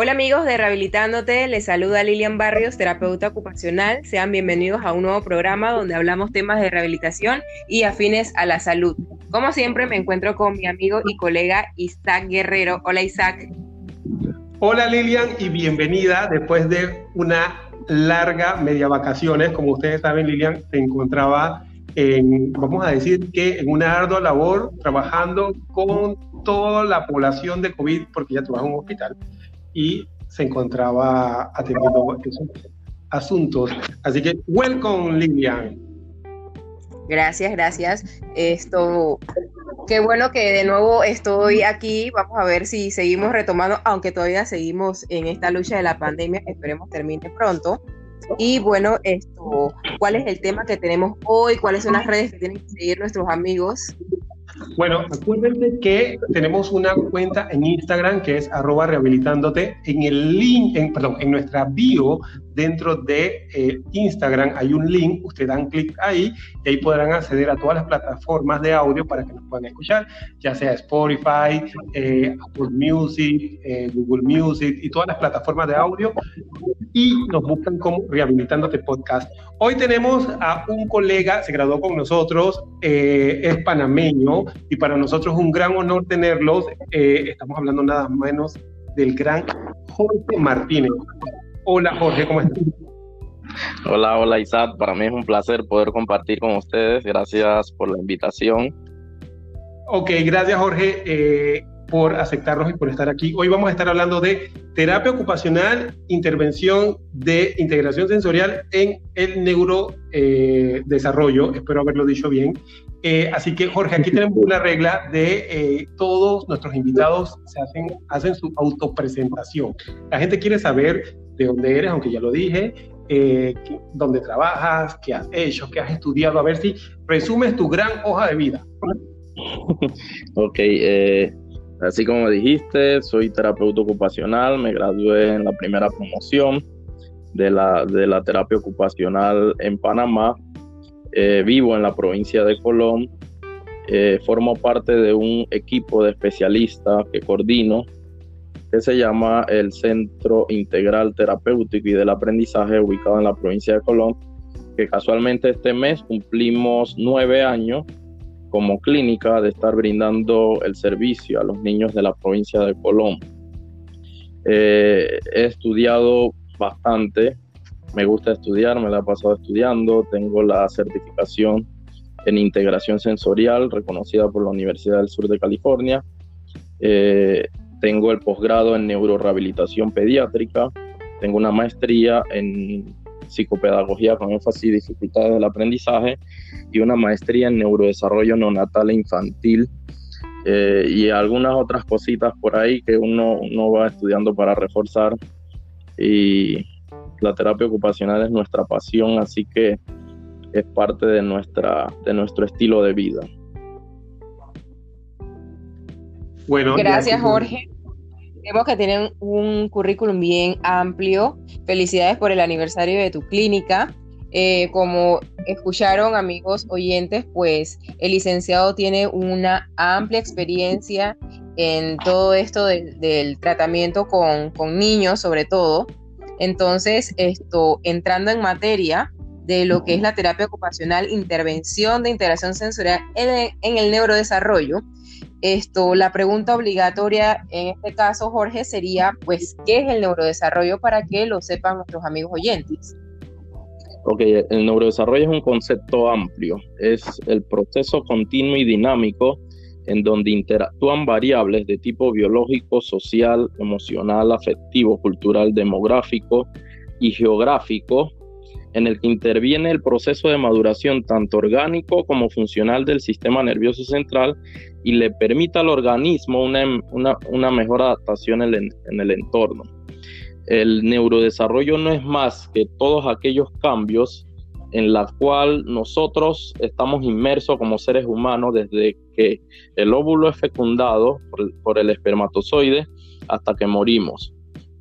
Hola amigos de Rehabilitándote, les saluda Lilian Barrios, terapeuta ocupacional. Sean bienvenidos a un nuevo programa donde hablamos temas de rehabilitación y afines a la salud. Como siempre me encuentro con mi amigo y colega Isaac Guerrero. Hola Isaac. Hola Lilian y bienvenida después de una larga media vacaciones. Como ustedes saben, Lilian se encontraba en, vamos a decir que en una ardua labor trabajando con toda la población de COVID, porque ya trabaja en un hospital y se encontraba atendiendo asuntos. Así que, welcome, Lilian. Gracias, gracias. Esto, qué bueno que de nuevo estoy aquí. Vamos a ver si seguimos retomando, aunque todavía seguimos en esta lucha de la pandemia, esperemos termine pronto. Y bueno, esto, ¿cuál es el tema que tenemos hoy? ¿Cuáles son las redes que tienen que seguir nuestros amigos? Bueno, acuérdense que tenemos una cuenta en Instagram que es arroba rehabilitándote. En el link, perdón, en nuestra bio dentro de eh, Instagram hay un link, ustedes dan clic ahí y ahí podrán acceder a todas las plataformas de audio para que nos puedan escuchar, ya sea Spotify, eh, Apple Music, eh, Google Music y todas las plataformas de audio y nos buscan como Rehabilitándote Podcast. Hoy tenemos a un colega, se graduó con nosotros, es panameño y para nosotros es un gran honor tenerlos. estamos hablando nada menos del gran Jorge Martínez. Hola Jorge, ¿cómo estás? Hola, hola Isaac, para mí es un placer poder compartir con ustedes, gracias por la invitación. Ok, gracias Jorge eh, por aceptarnos y por estar aquí. Hoy vamos a estar hablando de terapia ocupacional, intervención de integración sensorial en el neurodesarrollo, eh, espero haberlo dicho bien. Eh, así que Jorge, aquí tenemos una regla de todos nuestros invitados se hacen, hacen su autopresentación. La gente quiere saber de dónde eres, aunque ya lo dije, eh, dónde trabajas, qué has hecho, qué has estudiado, a ver si resumes tu gran hoja de vida. ok, eh, así como dijiste, soy terapeuta ocupacional, me gradué en la primera promoción de la, de la terapia ocupacional en Panamá, eh, vivo en la provincia de Colón, formo parte de un equipo de especialistas que coordino que se llama el Centro Integral Terapéutico y del Aprendizaje ubicado en la provincia de Colón, que casualmente este mes cumplimos nueve años como clínica de estar brindando el servicio a los niños de la provincia de Colón. Eh, he estudiado bastante, me gusta estudiar, me la he pasado estudiando, tengo la certificación en integración sensorial reconocida por la Universidad del Sur de California. Eh, tengo el posgrado en neurorehabilitación pediátrica, tengo una maestría en psicopedagogía con énfasis y dificultades del aprendizaje y una maestría en neurodesarrollo neonatal e infantil eh, y algunas otras cositas por ahí que uno, uno va estudiando para reforzar y la terapia ocupacional es nuestra pasión, así que es parte de, nuestra, de nuestro estilo de vida. Bueno, gracias Jorge. Vemos que tienen un currículum bien amplio. Felicidades por el aniversario de tu clínica. Eh, como escucharon amigos oyentes, pues el licenciado tiene una amplia experiencia en todo esto del tratamiento con, niños sobre todo. Entonces, esto, entrando en materia de lo que es la terapia ocupacional, intervención de integración sensorial en, en el neurodesarrollo, esto, la pregunta obligatoria en este caso, Jorge, sería, pues, ¿qué es el neurodesarrollo para que lo sepan nuestros amigos oyentes? Ok, el neurodesarrollo es un concepto amplio, es el proceso continuo y dinámico en donde interactúan variables de tipo biológico, social, emocional, afectivo, cultural, demográfico y geográfico en el que interviene el proceso de maduración tanto orgánico como funcional del sistema nervioso central y le permite al organismo una, mejor adaptación en, el entorno. El neurodesarrollo no es más que todos aquellos cambios en los cuales nosotros estamos inmersos como seres humanos desde que el óvulo es fecundado por el espermatozoide hasta que morimos.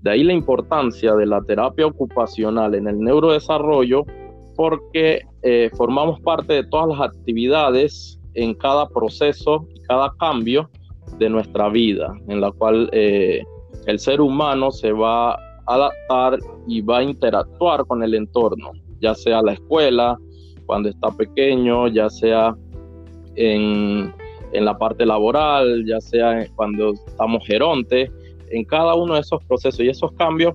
De ahí la importancia de la terapia ocupacional en el neurodesarrollo porque eh, formamos parte de todas las actividades en cada proceso y cada cambio de nuestra vida, en la cual eh, el ser humano se va a adaptar y va a interactuar con el entorno, ya sea la escuela, cuando está pequeño, ya sea en, la parte laboral, ya sea cuando estamos gerontes, en cada uno de esos procesos y esos cambios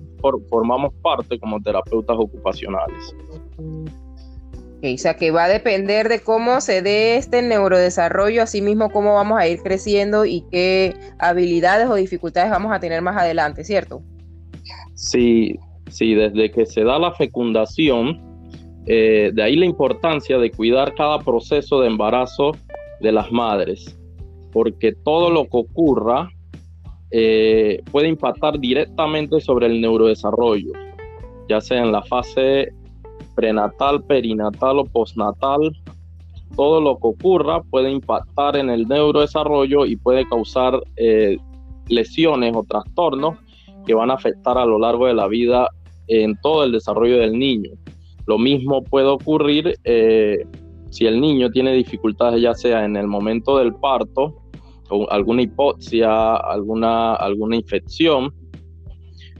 formamos parte como terapeutas ocupacionales. o sea que va a depender de cómo se dé este neurodesarrollo, así mismo cómo vamos a ir creciendo y qué habilidades o dificultades vamos a tener más adelante, ¿cierto? Sí, sí, desde que se da la fecundación, eh, de ahí la importancia de cuidar cada proceso de embarazo de las madres, porque todo lo que ocurra eh, puede impactar directamente sobre el neurodesarrollo, ya sea en la fase prenatal, perinatal o postnatal. Todo lo que ocurra puede impactar en el neurodesarrollo y puede causar eh, lesiones o trastornos que van a afectar a lo largo de la vida en todo el desarrollo del niño. Lo mismo puede ocurrir eh, si el niño tiene dificultades ya sea en el momento del parto, alguna hipoxia, alguna, alguna infección,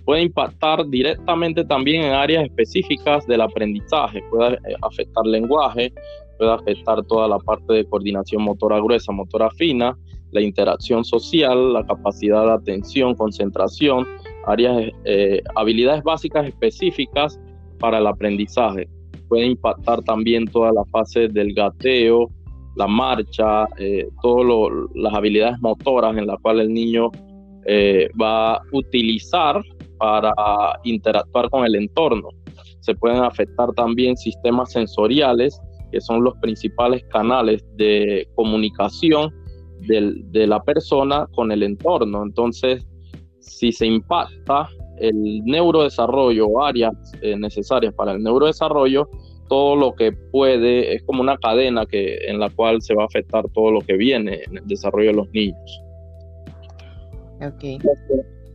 puede impactar directamente también en áreas específicas del aprendizaje, puede eh, afectar lenguaje, puede afectar toda la parte de coordinación motora gruesa, motora fina, la interacción social, la capacidad de atención, concentración, áreas, eh, habilidades básicas específicas para el aprendizaje. Puede impactar también toda la fase del gateo, la marcha, eh, todas las habilidades motoras en las cuales el niño eh, va a utilizar para interactuar con el entorno. Se pueden afectar también sistemas sensoriales, que son los principales canales de comunicación de la persona con el entorno. Entonces, si se impacta el neurodesarrollo o áreas eh, necesarias para el neurodesarrollo, todo lo que puede, es como una cadena que, en la cual se va a afectar todo lo que viene en el desarrollo de los niños. Ok.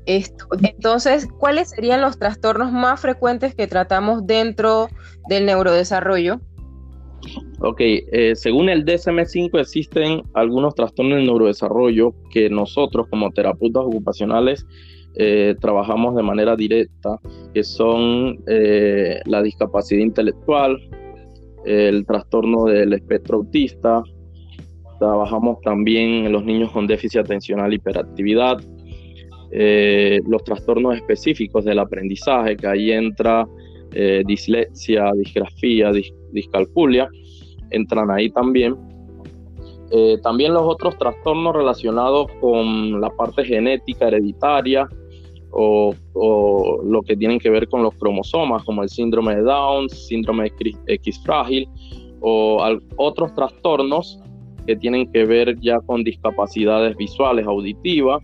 entonces, ¿cuáles serían los trastornos más frecuentes que tratamos dentro del neurodesarrollo? Ok, eh, según el DSM-5 existen algunos trastornos del neurodesarrollo que nosotros como terapeutas ocupacionales eh, trabajamos de manera directa, que son eh, la discapacidad intelectual, el trastorno del espectro autista, trabajamos también en los niños con déficit atencional hiperactividad, eh, los trastornos específicos del aprendizaje, que ahí entra dislexia, disgrafía, discalculia, entran ahí también. También los otros trastornos relacionados con la parte genética hereditaria, o, lo que tienen que ver con los cromosomas, como el síndrome de Down, síndrome X frágil o otros trastornos que tienen que ver ya con discapacidades visuales, auditivas.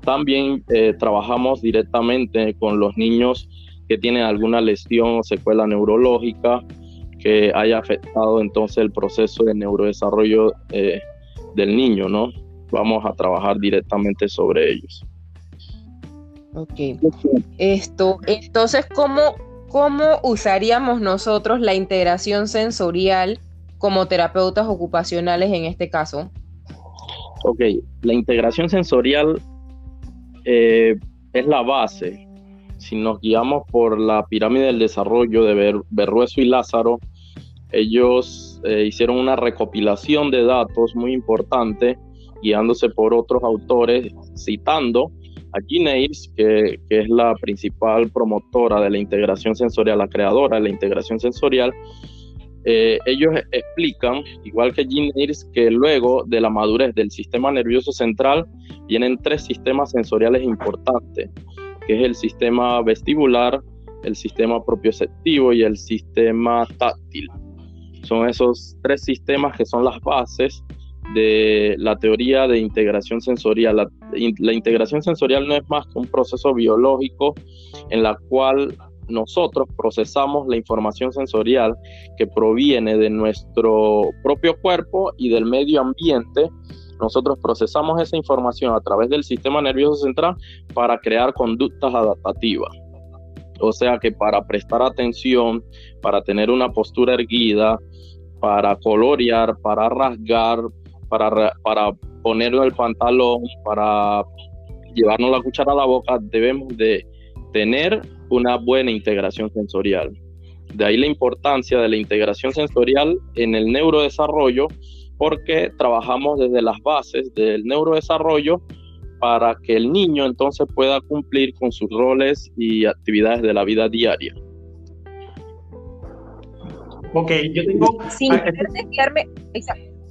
También eh, trabajamos directamente con los niños que tienen alguna lesión o secuela neurológica que haya afectado entonces el proceso de neurodesarrollo eh, del niño, ¿no? Vamos a trabajar directamente sobre ellos. Ok. Esto, entonces, ¿cómo, ¿cómo usaríamos nosotros la integración sensorial como terapeutas ocupacionales en este caso? Ok, la integración sensorial eh, es la base. Si nos guiamos por la pirámide del desarrollo de Berrueso y Lázaro, ellos eh, hicieron una recopilación de datos muy importante, guiándose por otros autores, citando a que, es la principal promotora de la integración sensorial, la creadora de la integración sensorial, eh, ellos explican, igual que Jean que luego de la madurez del sistema nervioso central vienen tres sistemas sensoriales importantes, que es el sistema vestibular, el sistema propioceptivo y el sistema táctil. Son esos tres sistemas que son las bases de la teoría de integración sensorial. La, integración sensorial no es más que un proceso biológico en la cual nosotros procesamos la información sensorial que proviene de nuestro propio cuerpo y del medio ambiente. Nosotros procesamos esa información a través del sistema nervioso central para crear conductas adaptativas. O sea que para prestar atención, para tener una postura erguida, para colorear, para rasgar, para, para ponerlo el pantalón, para llevarnos la cuchara a la boca, debemos de tener una buena integración sensorial. De ahí la importancia de la integración sensorial en el neurodesarrollo, porque trabajamos desde las bases del neurodesarrollo para que el niño entonces pueda cumplir con sus roles y actividades de la vida diaria. Ok, yo tengo... Sin ah,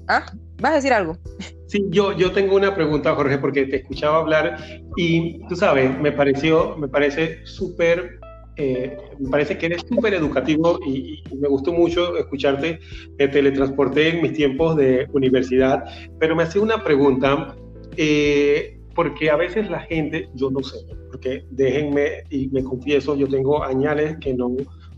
¿Ah? ¿Vas a decir algo? Sí, yo, yo tengo una pregunta, Jorge, porque te escuchaba hablar y tú sabes, me pareció, me parece súper eh, me parece que eres súper educativo y, me gustó mucho escucharte. Te teletransporté en mis tiempos de universidad, pero me hacía una pregunta, eh, porque a veces la gente, yo no sé, porque déjenme y me confieso, yo tengo añales que no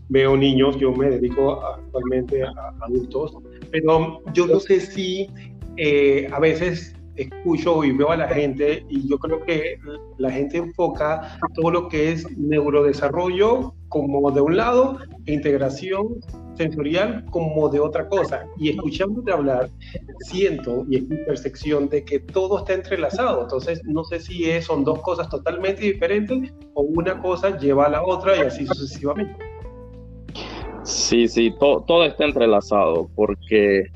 veo niños, yo me dedico actualmente a adultos, pero yo no sé si eh, a veces escucho y veo a la gente y yo creo que la gente enfoca todo lo que es neurodesarrollo como de un lado e integración sensorial como de otra cosa. Y escuchándote hablar, siento y es mi percepción de que todo está entrelazado. Entonces, no sé si son dos cosas totalmente diferentes o una cosa lleva a la otra y así sucesivamente. Sí, sí, todo está entrelazado porque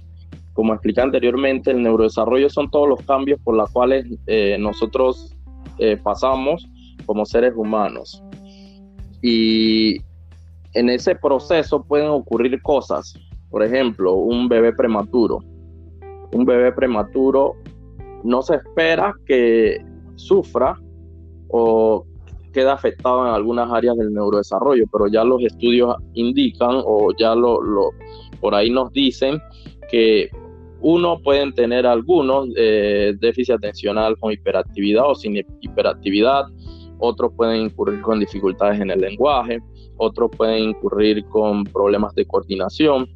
como expliqué anteriormente, el neurodesarrollo son todos los cambios por los cuales eh, nosotros eh, pasamos como seres humanos. Y en ese proceso pueden ocurrir cosas. Por ejemplo, un bebé prematuro. Un bebé prematuro no se espera que sufra o quede afectado en algunas áreas del neurodesarrollo, pero ya los estudios indican o ya lo, lo por ahí nos dicen que uno pueden tener algunos eh, déficit atencional con hiperactividad o sin hiperactividad, otros pueden incurrir con dificultades en el lenguaje, otros pueden incurrir con problemas de coordinación,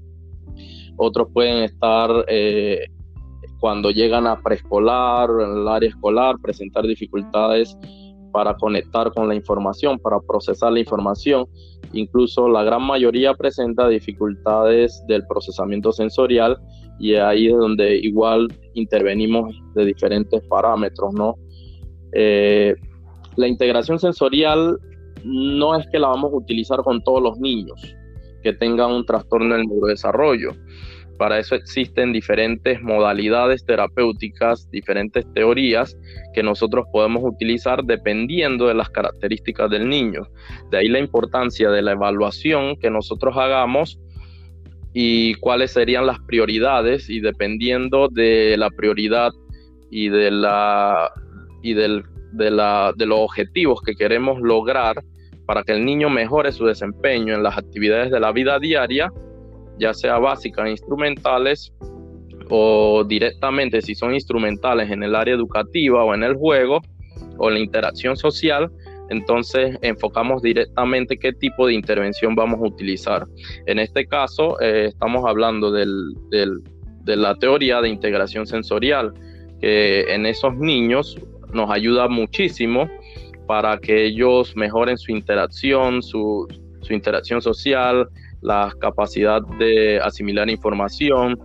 otros pueden estar eh, cuando llegan a preescolar, en el área escolar, presentar dificultades para conectar con la información, para procesar la información. Incluso la gran mayoría presenta dificultades del procesamiento sensorial y ahí es donde igual intervenimos de diferentes parámetros, ¿no? Eh, la integración sensorial no es que la vamos a utilizar con todos los niños que tengan un trastorno del neurodesarrollo. Para eso existen diferentes modalidades terapéuticas, diferentes teorías que nosotros podemos utilizar dependiendo de las características del niño. De ahí la importancia de la evaluación que nosotros hagamos y cuáles serían las prioridades y dependiendo de la prioridad y de la y del, de, la, de los objetivos que queremos lograr para que el niño mejore su desempeño en las actividades de la vida diaria, ya sea básicas, instrumentales o directamente si son instrumentales en el área educativa o en el juego o la interacción social, entonces enfocamos directamente qué tipo de intervención vamos a utilizar. En este caso, eh, estamos hablando de la teoría de integración sensorial, que en esos niños nos ayuda muchísimo para que ellos mejoren su interacción, su, su interacción social, la capacidad de asimilar información,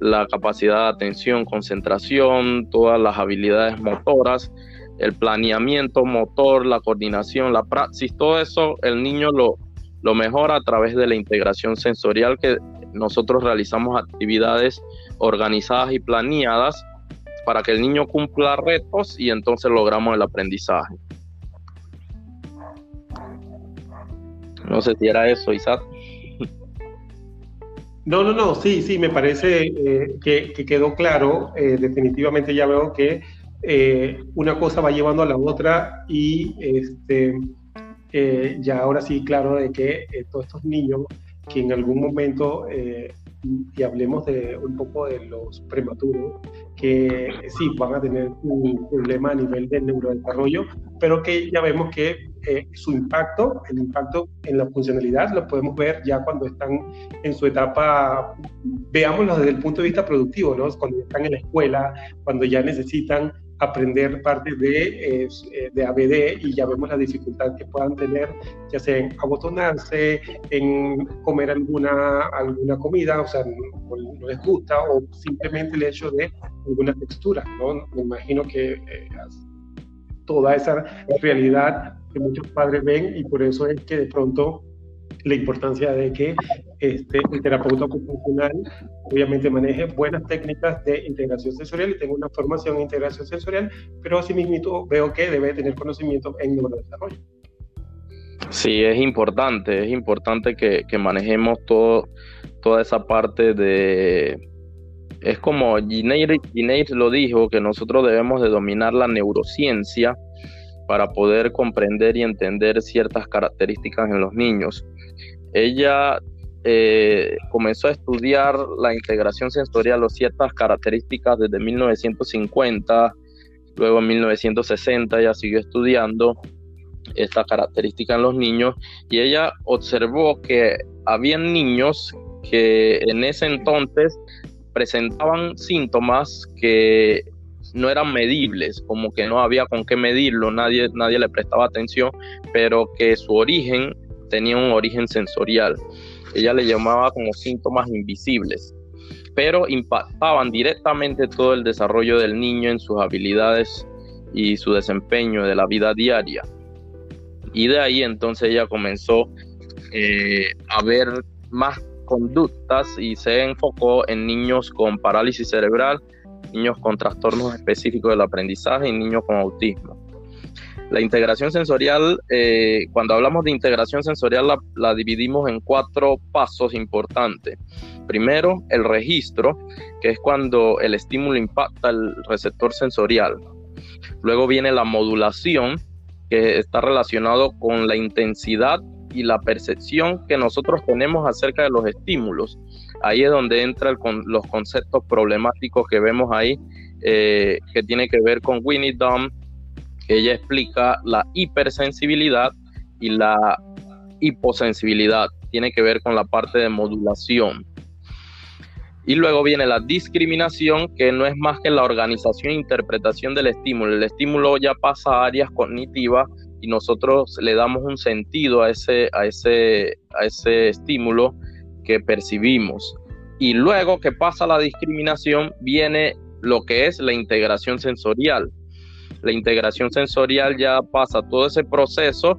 la capacidad de atención, concentración, todas las habilidades motoras el planeamiento motor, la coordinación, la praxis, todo eso el niño lo, lo mejora a través de la integración sensorial que nosotros realizamos actividades organizadas y planeadas para que el niño cumpla retos y entonces logramos el aprendizaje. No sé si era eso, Isaac. No, no, no, sí, sí, me parece eh, que, quedó claro. Eh, definitivamente ya veo que eh, una cosa va llevando a la otra y este, ya ahora sí, claro, de que todos estos niños que en algún momento, y hablemos de un poco de los prematuros, que sí van a tener un problema a nivel de neurodesarrollo, pero que ya vemos que su impacto, el impacto en la funcionalidad, lo podemos ver ya cuando están en su etapa, veámoslo desde el punto de vista productivo, ¿no? cuando están en la escuela, cuando ya necesitan aprender parte de, eh, de ABD y ya vemos la dificultad que puedan tener, ya sea en abotonarse, en comer alguna, alguna comida, o sea, no, les gusta, o simplemente el hecho de alguna textura, ¿no? Me imagino que eh, toda esa realidad que muchos padres ven y por eso es que de pronto la importancia de que este, el terapeuta ocupacional obviamente maneje buenas técnicas de integración sensorial y tenga una formación en integración sensorial, pero asimismo veo que debe tener conocimiento en neurodesarrollo. Sí, es importante, es importante que, que manejemos todo, toda esa parte de... Es como Gineir, lo dijo, que nosotros debemos de dominar la neurociencia para poder comprender y entender ciertas características en los niños. Ella eh, comenzó a estudiar la integración sensorial o ciertas características desde 1950, luego en 1960 ya siguió estudiando esta característica en los niños y ella observó que habían niños que en ese entonces presentaban síntomas que no eran medibles, como que no había con qué medirlo, nadie, nadie le prestaba atención, pero que su origen tenía un origen sensorial. Ella le llamaba como síntomas invisibles, pero impactaban directamente todo el desarrollo del niño en sus habilidades y su desempeño de la vida diaria. Y de ahí entonces ella comenzó eh, a ver más conductas y se enfocó en niños con parálisis cerebral, niños con trastornos específicos del aprendizaje y niños con autismo. La integración sensorial, eh, cuando hablamos de integración sensorial, la, dividimos en cuatro pasos importantes. Primero, el registro, que es cuando el estímulo impacta el receptor sensorial. Luego viene la modulación, que está relacionado con la intensidad y la percepción que nosotros tenemos acerca de los estímulos. Ahí es donde entran los conceptos problemáticos que vemos ahí, eh, que tiene que ver con Winnie Dunn, que ella explica la hipersensibilidad y la hiposensibilidad. Tiene que ver con la parte de modulación. Y luego viene la discriminación, que no es más que la organización e interpretación del estímulo. El estímulo ya pasa a áreas cognitivas y nosotros le damos un sentido a ese, a ese, a ese estímulo que percibimos. Y luego que pasa la discriminación, viene lo que es la integración sensorial. La integración sensorial ya pasa todo ese proceso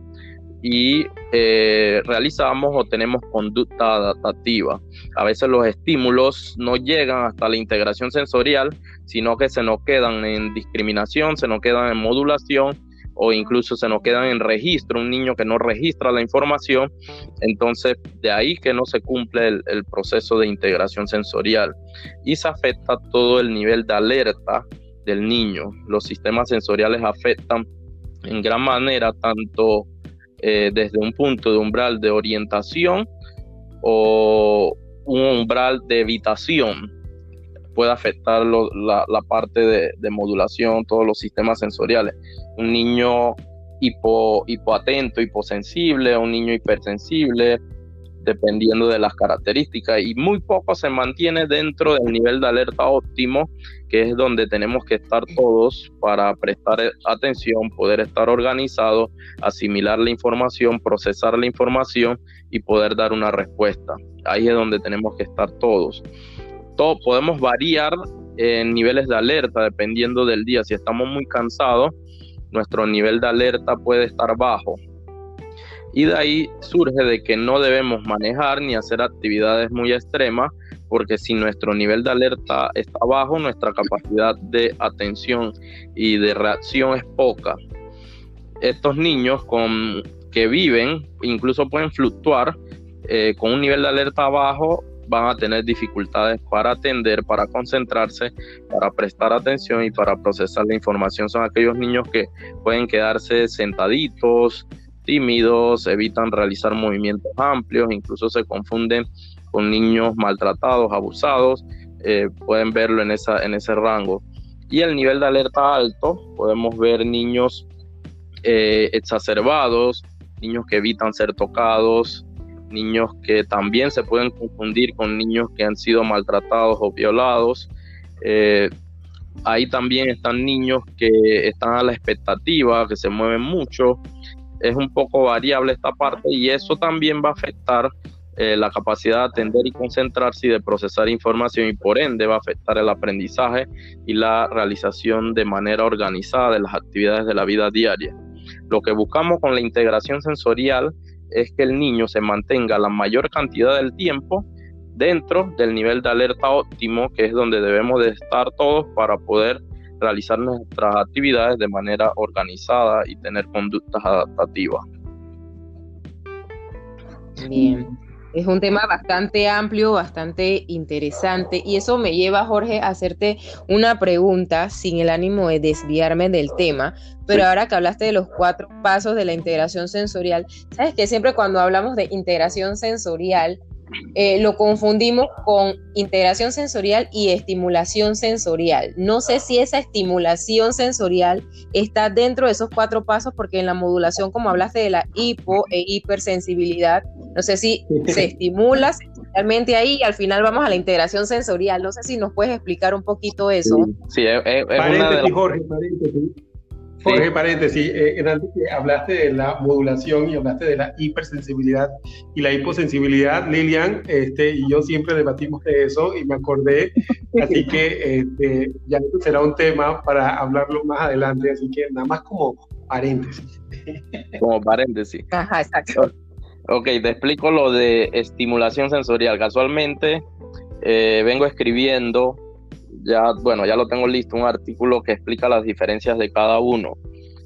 y eh, realizamos o tenemos conducta adaptativa. A veces los estímulos no llegan hasta la integración sensorial, sino que se nos quedan en discriminación, se nos quedan en modulación o incluso se nos quedan en registro, un niño que no registra la información, entonces de ahí que no se cumple el, proceso de integración sensorial y se afecta todo el nivel de alerta del niño. Los sistemas sensoriales afectan en gran manera tanto eh, desde un punto de umbral de orientación o un umbral de evitación puede afectar la, parte de, modulación, todos los sistemas sensoriales. Un niño hipo, hipoatento, hiposensible, un niño hipersensible, dependiendo de las características, y muy poco se mantiene dentro del nivel de alerta óptimo, que es donde tenemos que estar todos para prestar atención, poder estar organizados, asimilar la información, procesar la información y poder dar una respuesta. Ahí es donde tenemos que estar todos. Todo, podemos variar en niveles de alerta dependiendo del día. Si estamos muy cansados, nuestro nivel de alerta puede estar bajo y de ahí surge de que no debemos manejar ni hacer actividades muy extremas porque si nuestro nivel de alerta está bajo, nuestra capacidad de atención y de reacción es poca. Estos niños con, que viven, incluso pueden fluctuar eh, con un nivel de alerta bajo, van a tener dificultades para atender, para concentrarse, para prestar atención y para procesar la información. Son aquellos niños que pueden quedarse sentaditos, tímidos, evitan realizar movimientos amplios, incluso se confunden con niños maltratados, abusados, eh, pueden verlo en, esa, en ese rango. Y el nivel de alerta alto, podemos ver niños eh, exacerbados, niños que evitan ser tocados, niños que también se pueden confundir con niños que han sido maltratados o violados. Eh, ahí también están niños que están a la expectativa, que se mueven mucho, es un poco variable esta parte y eso también va a afectar eh, la capacidad de atender y concentrarse y de procesar información y por ende va a afectar el aprendizaje y la realización de manera organizada de las actividades de la vida diaria. Lo que buscamos con la integración sensorial es que el niño se mantenga la mayor cantidad del tiempo dentro del nivel de alerta óptimo, que es donde debemos de estar todos para poder realizar nuestras actividades de manera organizada y tener conductas adaptativas. Bien. Es un tema bastante amplio, bastante interesante y eso me lleva, Jorge, a hacerte una pregunta sin el ánimo de desviarme del tema, pero ahora que hablaste de los cuatro pasos de la integración sensorial, sabes que siempre cuando hablamos de integración sensorial, eh, lo confundimos con integración sensorial y estimulación sensorial. No sé si esa estimulación sensorial está dentro de esos cuatro pasos, porque en la modulación, como hablaste de la hipo e hipersensibilidad, no sé si se estimula sensorialmente ahí y al final vamos a la integración sensorial. No sé si nos puedes explicar un poquito eso. Sí, es, una de Jorge, Jorge, paréntesis, eh, hablaste de la modulación y hablaste de la hipersensibilidad y la hiposensibilidad, Lilian, este, y yo siempre debatimos de eso y me acordé, así que este, ya será un tema para hablarlo más adelante, así que nada más como paréntesis. Como paréntesis. Ajá, exacto. Ok, te explico lo de estimulación sensorial. Casualmente eh, vengo escribiendo ya, bueno, ya lo tengo listo, un artículo que explica las diferencias de cada uno,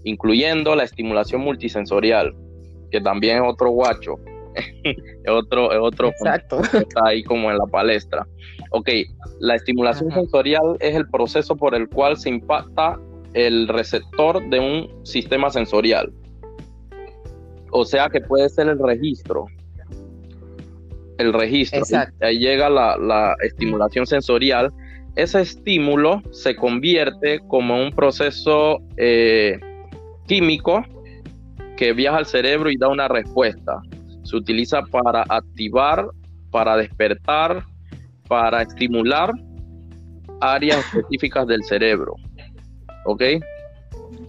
incluyendo la estimulación multisensorial, que también es otro guacho, es otro, es otro Exacto. que está ahí como en la palestra. Ok, la estimulación sensorial es el proceso por el cual se impacta el receptor de un sistema sensorial. O sea que puede ser el registro. El registro. Ahí llega la, la estimulación sensorial ese estímulo se convierte como un proceso eh, químico que viaja al cerebro y da una respuesta. Se utiliza para activar, para despertar, para estimular áreas específicas del cerebro. ¿Ok?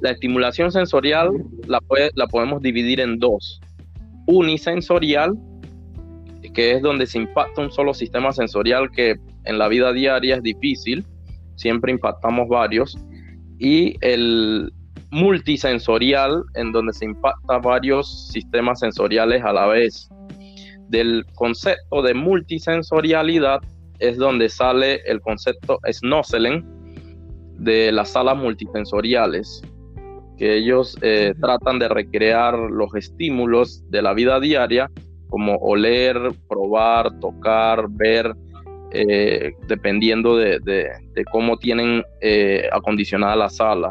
La estimulación sensorial la, la podemos dividir en dos. Unisensorial, que es donde se impacta un solo sistema sensorial que en la vida diaria es difícil, siempre impactamos varios, y el multisensorial, en donde se impacta varios sistemas sensoriales a la vez. Del concepto de multisensorialidad es donde sale el concepto Snosselen de las salas multisensoriales, que ellos eh, tratan de recrear los estímulos de la vida diaria, como oler, probar, tocar, ver, eh, dependiendo de, cómo tienen eh, acondicionada la sala.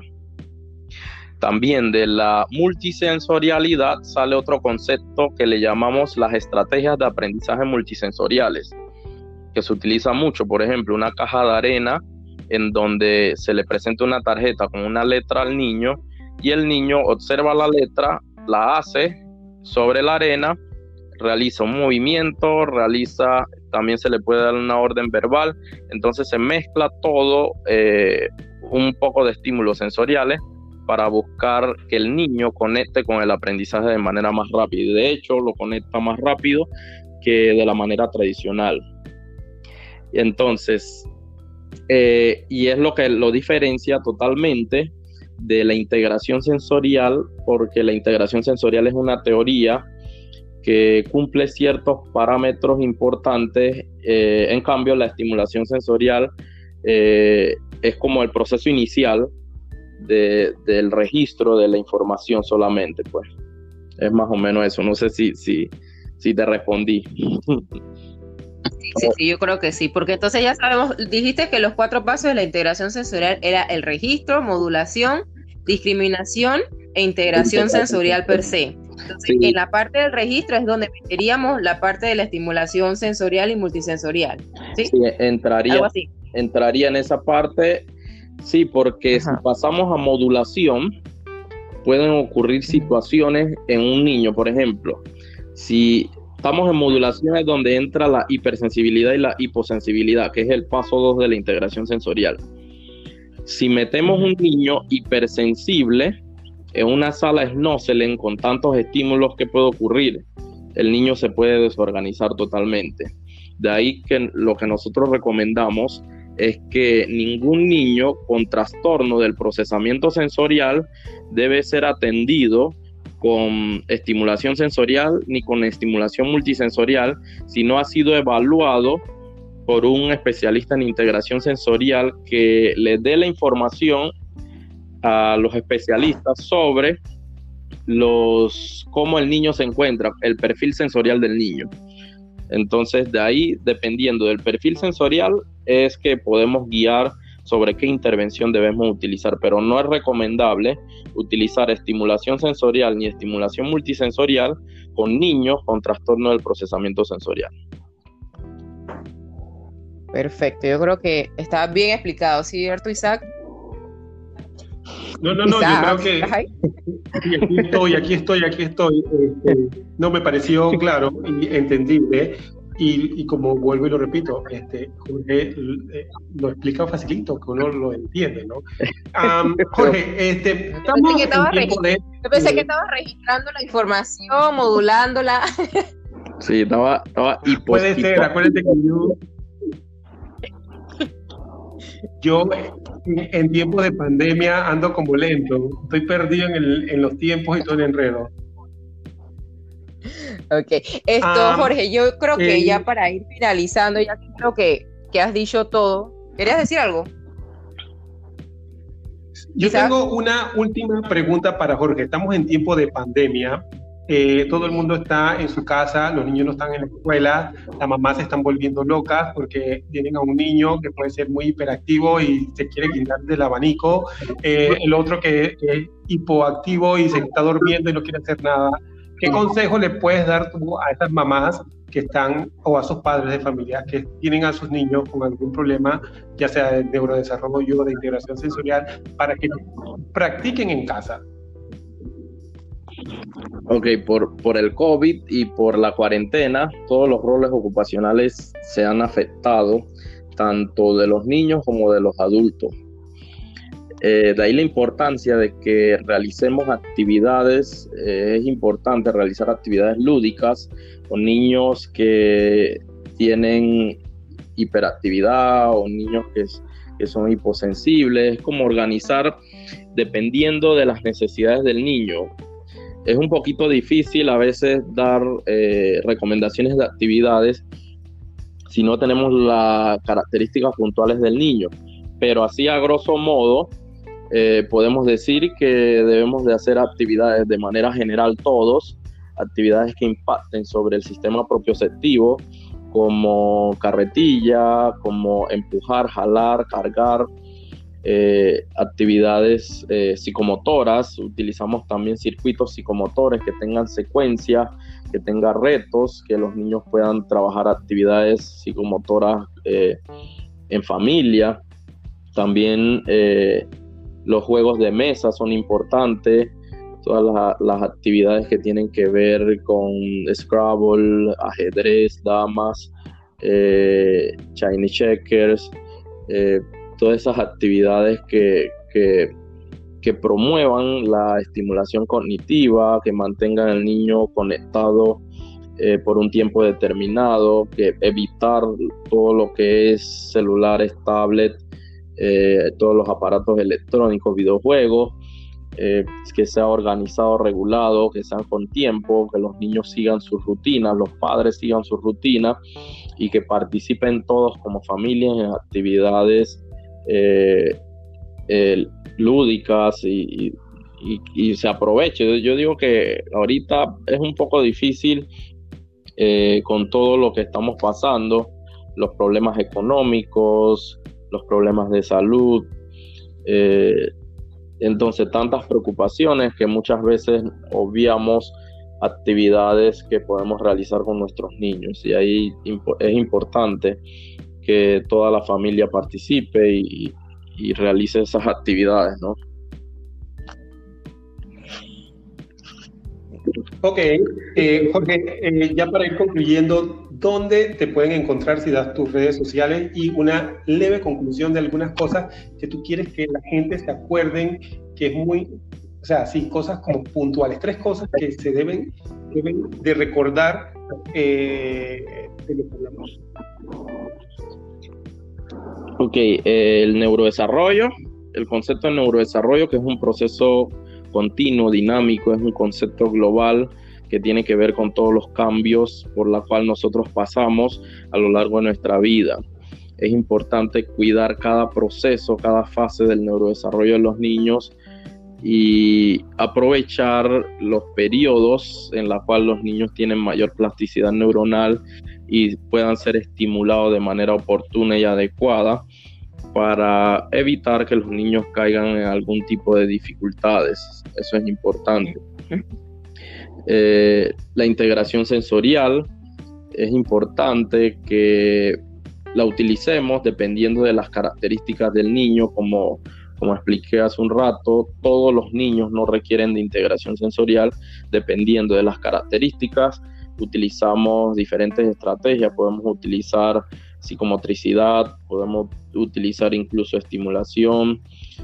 También de la multisensorialidad sale otro concepto que le llamamos las estrategias de aprendizaje multisensoriales, que se utiliza mucho, por ejemplo, una caja de arena en donde se le presenta una tarjeta con una letra al niño y el niño observa la letra, la hace sobre la arena, realiza un movimiento, realiza también se le puede dar una orden verbal, entonces se mezcla todo, eh, un poco de estímulos sensoriales para buscar que el niño conecte con el aprendizaje de manera más rápida. De hecho, lo conecta más rápido que de la manera tradicional. Entonces, eh, y es lo que lo diferencia totalmente de la integración sensorial, porque la integración sensorial es una teoría que cumple ciertos parámetros importantes. Eh, en cambio, la estimulación sensorial eh, es como el proceso inicial del registro de la información solamente, pues. Es más o menos eso. No sé si, si, si te respondí. Sí, sí, yo creo que sí, porque entonces ya sabemos, dijiste que los cuatro pasos de la integración sensorial era el registro, modulación, discriminación e integración sensorial per se. Entonces, en la parte del registro es donde meteríamos la parte de la estimulación sensorial y multisensorial. Sí, entraría, entraría en esa parte, sí, porque si pasamos a modulación, pueden ocurrir situaciones en un niño, por ejemplo, si estamos en modulaciones donde entra la hipersensibilidad y la hiposensibilidad, que es el paso 2 de la integración sensorial. Si metemos un niño hipersensible, en una sala Snosselen con tantos estímulos que puede ocurrir, el niño se puede desorganizar totalmente. De ahí que lo que nosotros recomendamos es que ningún niño con trastorno del procesamiento sensorial debe ser atendido con estimulación sensorial ni con estimulación multisensorial si no ha sido evaluado por un especialista en integración sensorial que le dé la información a los especialistas sobre los cómo el niño se encuentra, el perfil sensorial del niño. Entonces, de ahí, dependiendo del perfil sensorial, es que podemos guiar sobre qué intervención debemos utilizar, pero no es recomendable utilizar estimulación sensorial ni estimulación multisensorial con niños con trastorno del procesamiento sensorial. Perfecto, yo creo que está bien explicado, ¿cierto, Isaac? No, no, no, yo creo que aquí estoy, aquí estoy, aquí estoy. Este, no me pareció claro y entendible. Y, como vuelvo y lo repito, este, Jorge eh, lo explica facilito, que uno lo entiende, ¿no? Jorge, este, estamos yo pensé, que yo pensé que estaba registrando la información, modulándola. Sí, estaba, estaba Puede ser, acuérdate que yo yo en tiempos de pandemia ando como lento, estoy perdido en, los tiempos y todo el enredo. Ok, esto ah, Jorge, yo creo que ya para ir finalizando, ya creo que, que has dicho todo, ¿querías decir algo? Yo tengo una última pregunta para Jorge. Estamos en tiempo de pandemia eh, todo el mundo está en su casa, los niños no están en la escuela, las mamás se están volviendo locas porque tienen a un niño que puede ser muy hiperactivo y se quiere quitar del abanico, eh, el otro que, es hipoactivo y se está durmiendo y no quiere hacer nada. ¿Qué consejo le puedes dar tú a esas mamás que están o a sus padres de familia que tienen a sus niños con algún problema, ya sea de neurodesarrollo de integración sensorial, para que practiquen en casa? Ok, por, el COVID y por la cuarentena, todos los roles ocupacionales se han afectado, tanto de los niños como de los adultos. Eh, de ahí la importancia de que realicemos actividades, eh, es importante realizar actividades lúdicas con niños que tienen hiperactividad o niños que son hiposensibles, es como organizar dependiendo de las necesidades del niño es un poquito difícil a veces dar eh, recomendaciones de actividades si no tenemos las características puntuales del niño. Pero así a grosso modo eh, podemos decir que debemos de hacer actividades de manera general todos, actividades que impacten sobre el sistema propioceptivo, como carretilla, como empujar, jalar, cargar, eh, actividades eh, psicomotoras, utilizamos también circuitos psicomotores que tengan secuencia, que tengan retos, que los niños puedan trabajar actividades psicomotoras eh, en familia. También los juegos de mesa son importantes, todas las, actividades que tienen que ver con Scrabble, ajedrez, damas, Chinese checkers, todas esas actividades que, que, promuevan la estimulación cognitiva, que mantengan al niño conectado eh, por un tiempo determinado, que evitar todo lo que es celulares, tablet, eh, todos los aparatos electrónicos, videojuegos, eh, que sea organizado, regulado, que sean con tiempo, que los niños sigan sus rutinas, los padres sigan sus rutinas y que participen todos como familia en actividades eh, lúdicas y, se aproveche. Yo digo que ahorita es un poco difícil eh, con todo lo que estamos pasando, los problemas económicos, los problemas de salud. Eh, entonces, tantas preocupaciones que muchas veces obviamos actividades que podemos realizar con nuestros niños y ahí es importante que toda la familia participe y, realice esas actividades, ¿no? Ok, eh, Jorge, eh, ya para ir concluyendo, ¿dónde te pueden encontrar si das tus redes sociales y una leve conclusión de algunas cosas que tú quieres que la gente se acuerden que es muy, o sea, sí, cosas como puntuales, tres cosas que se deben deben de recordar eh. Ok, el neurodesarrollo, el concepto de neurodesarrollo, que es un proceso continuo, dinámico, es un concepto global que tiene que ver con todos los cambios por los cuales nosotros pasamos a lo largo de nuestra vida. Es importante cuidar cada proceso, cada fase del neurodesarrollo de los niños y aprovechar los periodos en los cuales los niños tienen mayor plasticidad neuronal y puedan ser estimulados de manera oportuna y adecuada para evitar que los niños caigan en algún tipo de dificultades. Eso es importante. Eh, la integración sensorial es importante que la utilicemos dependiendo de las características del niño, como, como expliqué hace un rato, todos los niños no requieren de integración sensorial dependiendo de las características. Utilizamos diferentes estrategias, podemos utilizar psicomotricidad, podemos utilizar incluso estimulación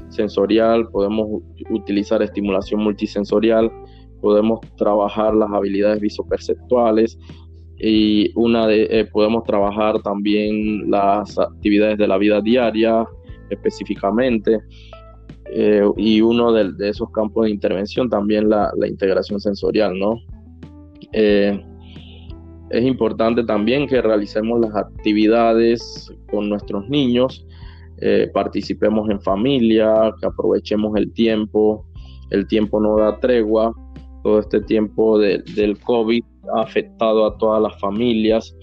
sensorial, podemos utilizar estimulación multisensorial, podemos trabajar las habilidades visoperceptuales y una de, eh, podemos trabajar también las actividades de la vida diaria específicamente eh, y uno de, esos campos de intervención también la, integración sensorial, ¿no? Eh, es importante también que realicemos las actividades con nuestros niños, participemos en familia, que aprovechemos el tiempo, el tiempo no da tregua, todo este tiempo del COVID ha afectado a todas las familias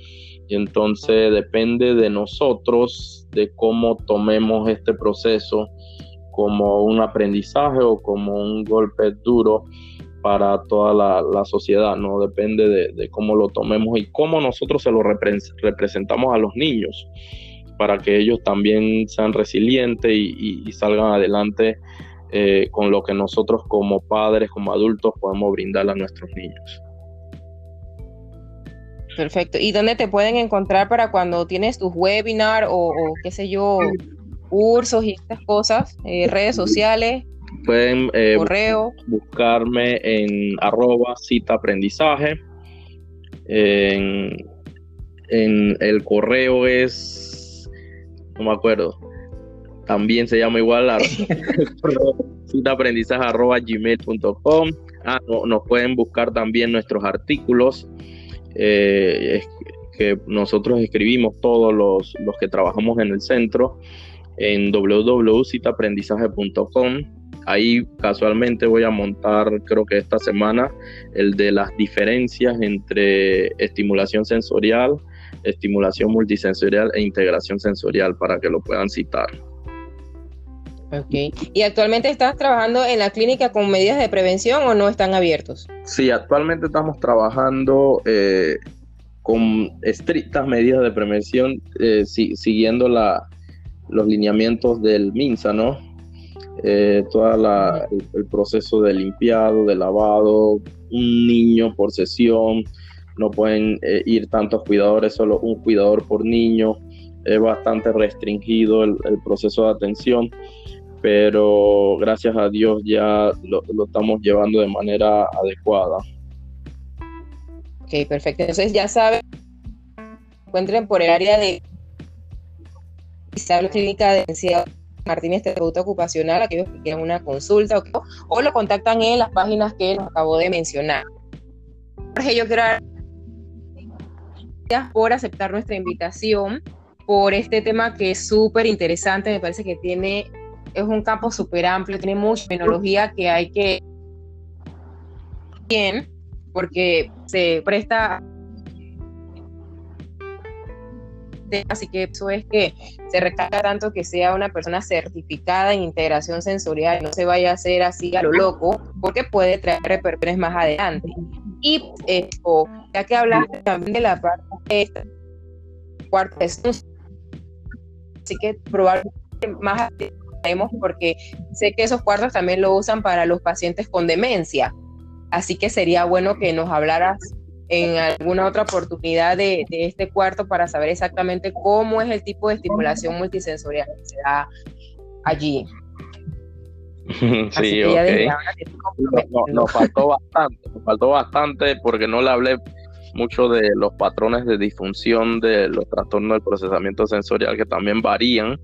entonces depende de nosotros de cómo tomemos este proceso como un aprendizaje o como un golpe duro para toda la, sociedad, ¿no? Depende de, cómo lo tomemos y cómo nosotros se lo representamos a los niños para que ellos también sean resilientes y salgan adelante eh, con lo que nosotros como padres, como adultos podemos brindar a nuestros niños. Perfecto. ¿Y dónde te pueden encontrar para cuando tienes tus webinar o, qué sé yo, cursos y estas cosas? Eh, redes sociales. Pueden eh, correo. buscarme en arroba cita aprendizaje. En, en el correo es, no me acuerdo, también se llama igual a gmail.com ah, nos pueden buscar también nuestros artículos eh, que nosotros escribimos todos los, los que trabajamos en el centro en www.citaprendizaje.com ahí casualmente voy a montar creo que esta semana el de las diferencias entre estimulación sensorial estimulación multisensorial e integración sensorial para que lo puedan citar. Ok. ¿Y actualmente estás trabajando en la clínica con medidas de prevención o no están abiertos? Sí, actualmente estamos trabajando eh, con estrictas medidas de prevención, eh, siguiendo la, los lineamientos del MINSA, ¿no? Eh, todo el, proceso de limpiado, de lavado, un niño por sesión, no pueden ir tantos cuidadores, solo un cuidador por niño, es bastante restringido el proceso de atención pero gracias a Dios ya lo, estamos llevando de manera adecuada. Ok, perfecto. Entonces ya saben, encuentren por el área de la clínica de Martínez Terapeuta Ocupacional, aquellos que quieran una consulta o, lo contactan en las páginas que nos acabo de mencionar. Jorge, yo quiero gracias por aceptar nuestra invitación, por este tema que es súper interesante, me parece que tiene es un campo súper amplio, tiene mucha tecnología que hay que bien, porque se presta así que eso es que se recalca tanto que sea una persona certificada en integración sensorial, no se vaya a hacer así a lo loco, porque puede traer repercusiones más adelante. Y esto, ya que hablaste también de la parte de cuarta así que probablemente más porque sé que esos cuartos también lo usan para los pacientes con demencia. Así que sería bueno que nos hablaras en alguna otra oportunidad de, este cuarto para saber exactamente cómo es el tipo de estimulación multisensorial que se da allí. sí, ok. nos faltó bastante, nos faltó bastante porque no le hablé mucho de los patrones de disfunción de los trastornos del procesamiento sensorial que también varían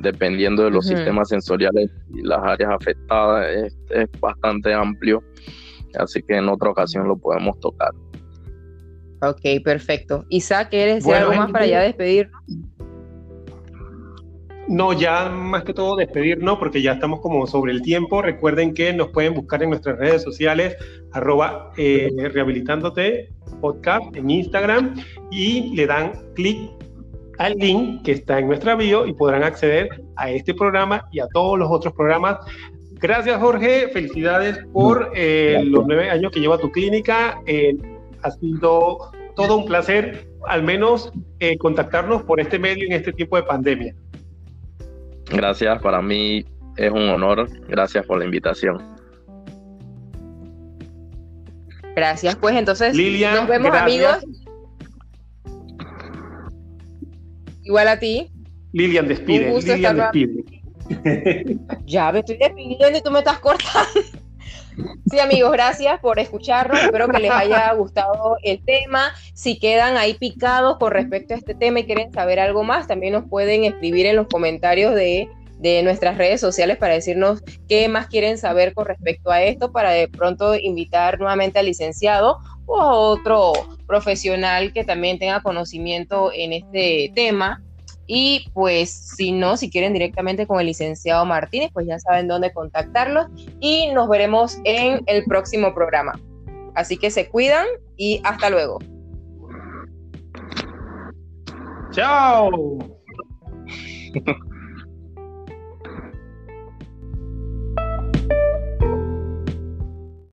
dependiendo de los sistemas sensoriales y las áreas afectadas. Es, bastante amplio, así que en otra ocasión lo podemos tocar. Ok, perfecto. Isaac, ¿quieres decir algo más para ya despedirnos? No, ya más que todo despedirnos porque ya estamos como sobre el tiempo. Recuerden que nos pueden buscar en nuestras redes sociales, arroba eh, rehabilitándote podcast en Instagram y le dan clic al link que está en nuestra bio y podrán acceder a este programa y a todos los otros programas. Gracias Jorge, felicidades por eh, los nueve años que lleva tu clínica. Eh, ha sido todo un placer, al menos contactarnos por este medio en este tiempo de pandemia. Gracias, para mí es un honor. Gracias por la invitación. Gracias, pues entonces nos vemos amigos. Igual a ti. Lilian, despide. Lilian, despide. Ya me estoy despidiendo y tú me estás cortando. Sí, amigos, gracias por escucharnos. Espero que les haya gustado el tema. Si quedan ahí picados con respecto a este tema y quieren saber algo más, también nos pueden escribir en los comentarios de, de nuestras redes sociales para decirnos qué más quieren saber con respecto a esto, para de pronto invitar nuevamente al licenciado o a otro profesional que también tenga conocimiento en este tema y pues si no, si quieren directamente con el licenciado Martínez, pues ya saben dónde contactarlos y nos veremos en el próximo programa. Así que se cuidan y hasta luego. Chao.